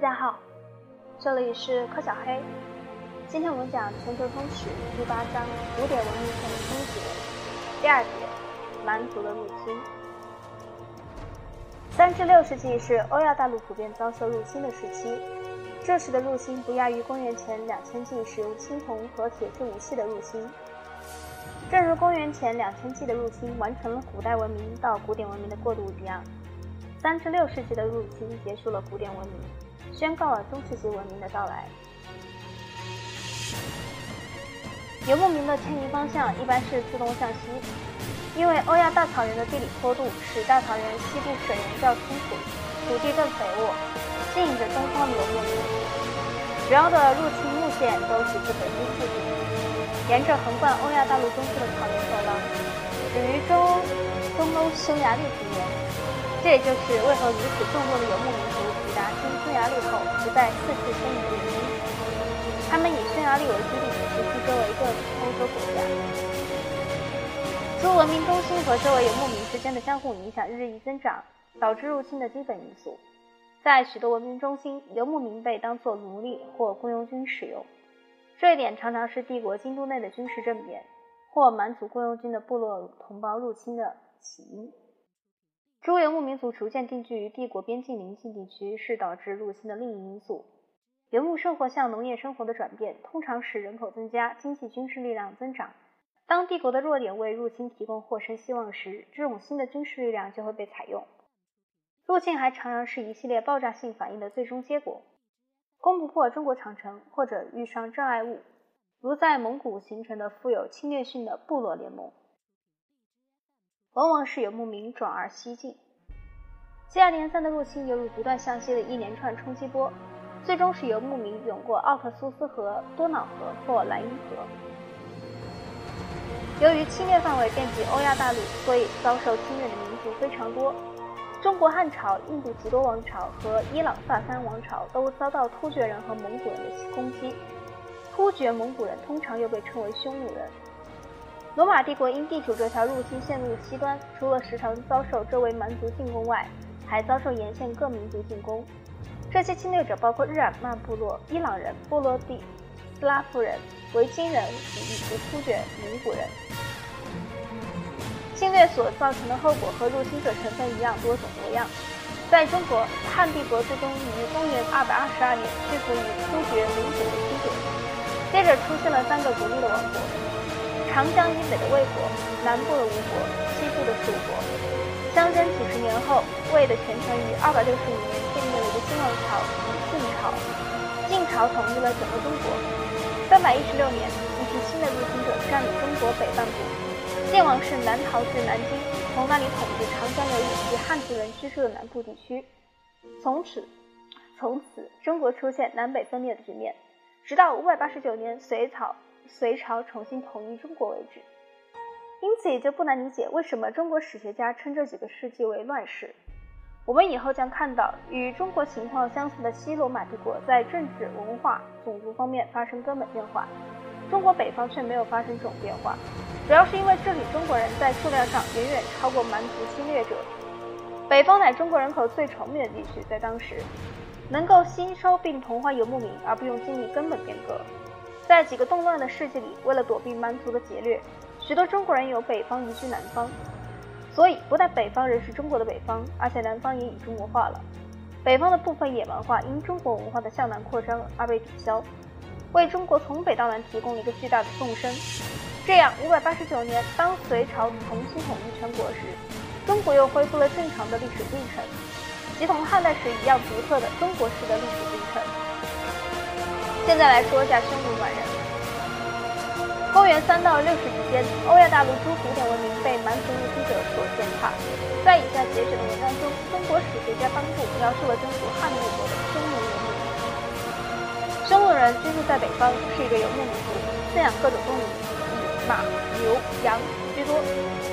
大家好，这里是柯小黑。今天我们讲《全球通史》第八章“古典文明”的终结，第二节“蛮族的入侵”。三至六世纪是欧亚大陆普遍遭受入侵的时期，这时的入侵不亚于公元前两千纪使用青铜和铁制武器的入侵。正如公元前两千纪的入侵完成了古代文明到古典文明的过渡一样，三至六世纪的入侵结束了古典文明。宣告了中世纪文明的到来。游牧民的迁移方向一般是自动向西，因为欧亚大草原的地理坡度使大草原西部水源较清楚，土地更肥沃，吸引着东方的游牧民。主要的入侵路线都是自北京附近，沿着横贯欧亚大陆中部的草原走廊，始于中欧东欧匈牙利平原。这也就是为何如此众多的游牧民族抵达新匈牙利后不再四处迁移的原因。他们以匈牙利为基地，持续周围各欧洲国家。诸文明中心和周围游牧民之间的相互影响日益增长，导致入侵的基本因素。在许多文明中心，游牧民被当作奴隶或雇佣军使用，这一点常常是帝国京都内的军事政变或蛮族雇佣军的部落同胞入侵的起因。诸游牧民族逐渐定居于帝国边境邻近地区，是导致入侵的另一因素。游牧生活向农业生活的转变，通常使人口增加，经济军事力量增长。当帝国的弱点为入侵提供获胜希望时，这种新的军事力量就会被采用。入侵还常常是一系列爆炸性反应的最终结果。攻不破中国长城，或者遇上障碍物，如在蒙古形成的富有侵略性的部落联盟。往往是游牧民转而西进，接二连三的入侵犹如不断向西的一连串冲击波，最终使游牧民涌过奥克苏斯河、多瑙河或莱茵河。由于侵略范围遍及欧亚大陆，所以遭受侵略的民族非常多。中国汉朝、印度提多王朝和伊朗萨珊王朝都遭到突厥人和蒙古人的攻击。突厥蒙古人通常又被称为匈奴人。罗马帝国因地处这条入侵线路的西端，除了时常遭受周围蛮族进攻外，还遭受沿线各民族进攻。这些侵略者包括日耳曼部落、伊朗人、波罗的、斯拉夫人、维京人以及突厥蒙古人。侵略所造成的后果和入侵者成分一样多种多样。在中国，汉帝国最终于公元222年屈服于突厥蒙古的侵略，接着出现了三个独立的王国。长江以北的魏国，南部的吴国，西部的蜀国，相争几十年后，魏的权臣于二百六十五年建立了一个新王朝——晋朝。晋朝统一了整个中国。三百一十六年，一批新的入侵者占领中国北半部，晋王室南逃至南京，从那里统治长江流域及汉族人居住的南部地区。从此，从此，中国出现南北分裂的局面，直到五百八十九年隋朝。隋朝重新统一中国为止，因此也就不难理解为什么中国史学家称这几个世纪为乱世。我们以后将看到，与中国情况相似的西罗马帝国在政治、文化、种族方面发生根本变化，中国北方却没有发生这种变化，主要是因为这里中国人在数量上远远超过蛮族侵略者。北方乃中国人口最稠密的地区，在当时能够吸收并同化游牧民，而不用经历根本变革。在几个动乱的世纪里，为了躲避蛮族的劫掠，许多中国人由北方移居南方。所以，不但北方人是中国的北方，而且南方也已中国化了。北方的部分野蛮化因中国文化的向南扩张而被抵消，为中国从北到南提供了一个巨大的纵深。这样，五百八十九年，当隋朝重新统一全国时，中国又恢复了正常的历史进程，即同汉代时一样独特的中国式的历史进程。现在来说一下匈奴。公元三到六世纪间，欧亚大陆诸古典文明被蛮族入侵者所践踏。在以下节选的文章中，中国史学家帮助描述了征服汉帝国的匈奴人民。匈奴人居住在北方，是一个游牧民族，饲养各种动物，以马、牛、羊居多，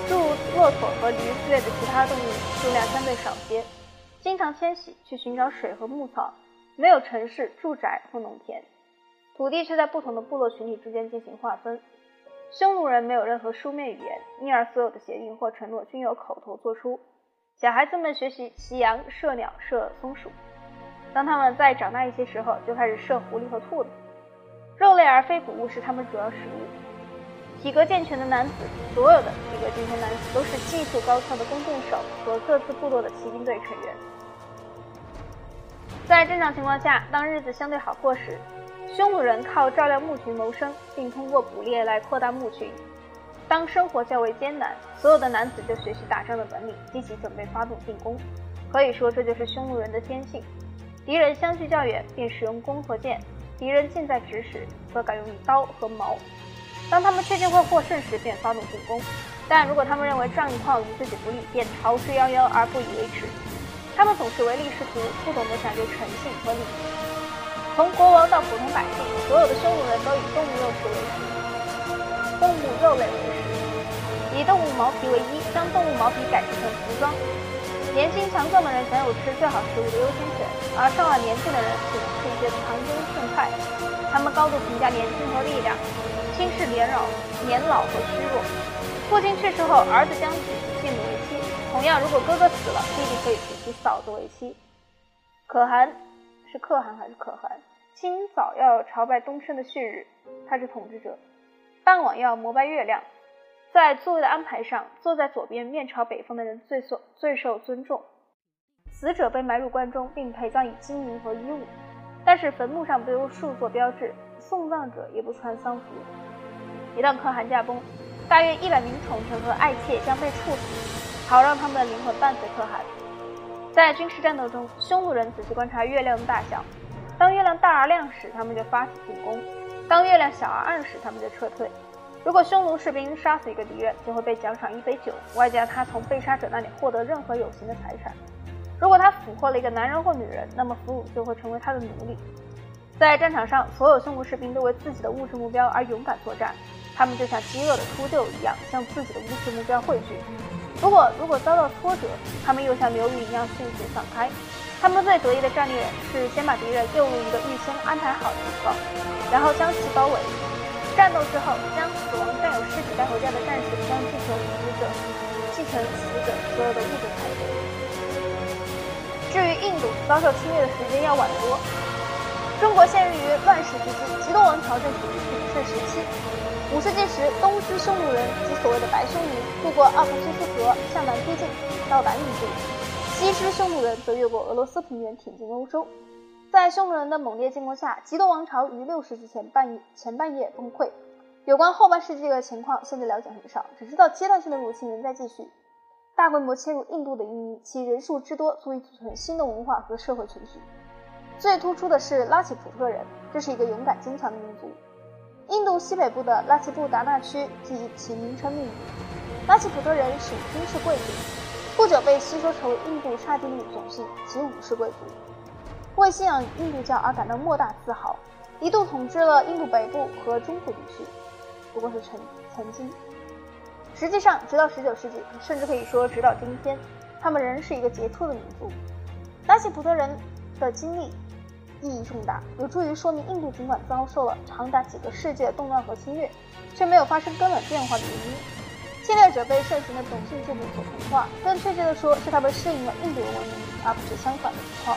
诸如骆驼和驴之类的其他动物数量相对少些，经常迁徙去寻找水和牧草，没有城市、住宅或农田。土地却在不同的部落群体之间进行划分。匈奴人没有任何书面语言，因而所有的协议或承诺均由口头做出。小孩子们学习骑羊、射鸟、射松鼠。当他们再长大一些时候，就开始射狐狸和兔子。肉类而非谷物是他们主要食物。体格健全的男子，所有的体格健全男子都是技术高超的弓箭手和各自部落的骑兵队成员。在正常情况下，当日子相对好过时，匈奴人靠照料牧群谋生，并通过捕猎来扩大牧群。当生活较为艰难，所有的男子就学习打仗的本领，积极准备发动进攻。可以说，这就是匈奴人的天性。敌人相距较远，便使用弓和箭；敌人近在咫尺，则改用刀和矛。当他们确定会获胜时，便发动进攻。但如果他们认为战况与自己不利，便逃之夭夭而不以为耻。他们总是唯利是图，不懂得讲究诚信和礼仪。从国王到普通百姓，所有的匈奴人都以动物肉食为食，动物肉类为食，以动物毛皮为衣，将动物毛皮改制成服装。年轻强壮的人享有吃最好食物的优先权，而上了年纪的人只能吃一些残羹剩菜。他们高度评价年轻和力量，轻视年老、年老和虚弱。父亲去世后，儿子将娶继母为妻。同样，如果哥哥死了，弟弟可以娶其嫂子为妻。可汗是可汗还是可汗？清早要朝拜东升的旭日，他是统治者；傍晚要膜拜月亮。在座位的安排上，坐在左边面朝北方的人最受最受尊重。死者被埋入棺中，并陪葬以金银和衣物，但是坟墓上不用竖作标志，送葬者也不穿丧服。一旦可汗驾崩，大约一百名宠臣和爱妾将被处死。好让他们的灵魂伴随可汗。在军事战斗中，匈奴人仔细观察月亮的大小，当月亮大而亮时，他们就发起进攻；当月亮小而暗时，他们就撤退。如果匈奴士兵杀死一个敌人，就会被奖赏一杯酒，外加他从被杀者那里获得任何有形的财产。如果他俘获了一个男人或女人，那么俘虏就会成为他的奴隶。在战场上，所有匈奴士兵都为自己的物质目标而勇敢作战，他们就像饥饿的秃鹫一样，向自己的物质目标汇聚。不过如果遭到挫折，他们又像流云一样迅速散开。他们最得意的战略是先把敌人诱入一个预先安排好的地方，然后将其包围。战斗之后，将死亡占有尸体带回家的战士将继承死者，继承死者所有的物质财产。至于印度，遭受侵略的时间要晚得多。中国陷入于乱世之际，极多王朝正处于鼎盛时期。五世纪时，东支匈奴人及所谓的白匈奴渡过奥克西斯河向南推进，到达印度；西支匈奴人则越过俄罗斯平原挺进欧洲。在匈奴人的猛烈进攻下，吉多王朝于六世纪前半前半叶崩溃。有关后半世纪的情况，现在了解很少，只知道阶段性的入侵仍在继续。大规模切入印度的移民，其人数之多足以组成新的文化和社会群体。最突出的是拉齐普特人，这是一个勇敢坚强的民族。印度西北部的拉齐布达纳区即其名称命名。拉齐普特人属军事贵族，不久被吸收成为印度刹帝利种姓及武士贵族，为信仰印度教而感到莫大自豪，一度统治了印度北部和中部地区。不过是曾曾经，实际上直到19世纪，甚至可以说直到今天，他们仍是一个杰出的民族。拉齐普特人的经历。意义重大，有助于说明印度尽管遭受了长达几个世纪的动乱和侵略，却没有发生根本变化的原因。侵略者被盛行的种姓制度所同化，更确切的说，是他们适应了印度的文明，而不是相反的情况。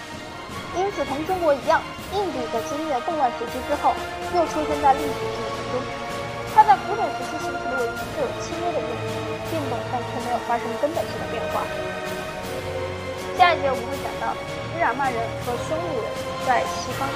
因此，同中国一样，印度在经历了动乱时期之后，又出现在历史进程中。它在古典时期形成的位置是有轻微的变变动，但却没有发生根本性的变化。下一节我们会讲到日耳曼人和匈奴人。在西方。